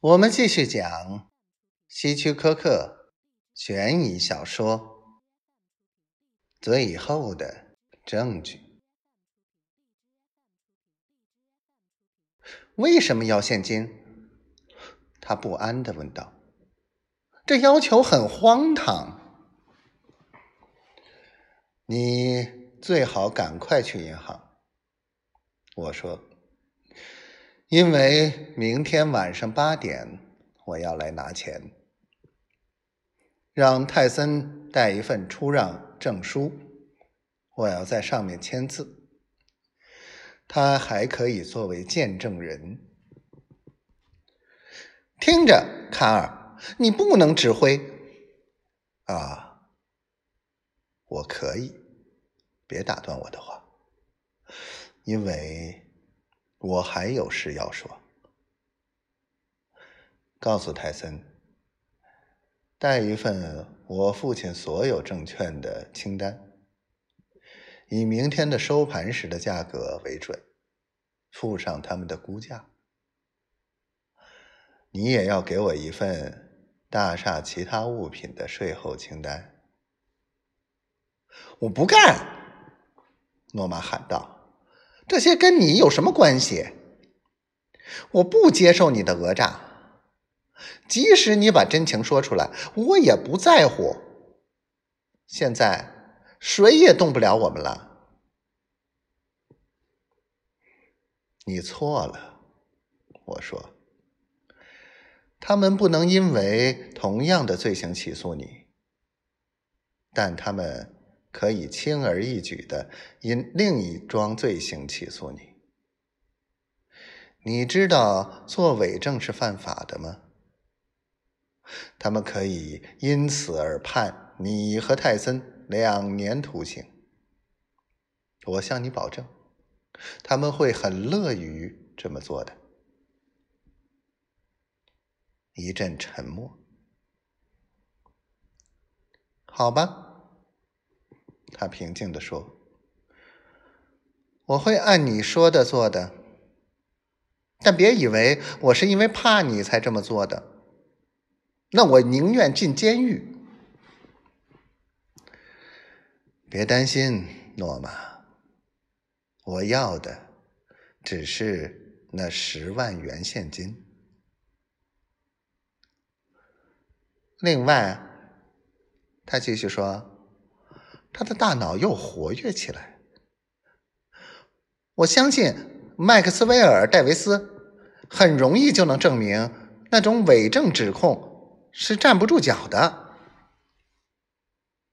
我们继续讲希区柯克悬疑小说《最后的证据》。为什么要现金？他不安的问道。这要求很荒唐。你最好赶快去银行。我说。因为明天晚上八点我要来拿钱，让泰森带一份出让证书，我要在上面签字。他还可以作为见证人。听着，卡尔，你不能指挥。啊，我可以，别打断我的话，因为。我还有事要说，告诉泰森，带一份我父亲所有证券的清单，以明天的收盘时的价格为准，附上他们的估价。你也要给我一份大厦其他物品的税后清单。我不干！诺玛喊道。这些跟你有什么关系？我不接受你的讹诈，即使你把真情说出来，我也不在乎。现在谁也动不了我们了。你错了，我说，他们不能因为同样的罪行起诉你，但他们。可以轻而易举的因另一桩罪行起诉你。你知道做伪证是犯法的吗？他们可以因此而判你和泰森两年徒刑。我向你保证，他们会很乐于这么做的。一阵沉默。好吧。他平静地说：“我会按你说的做的，但别以为我是因为怕你才这么做的。那我宁愿进监狱。别担心，诺玛，我要的只是那十万元现金。另外，他继续说。”他的大脑又活跃起来。我相信麦克斯韦尔·戴维斯很容易就能证明那种伪证指控是站不住脚的。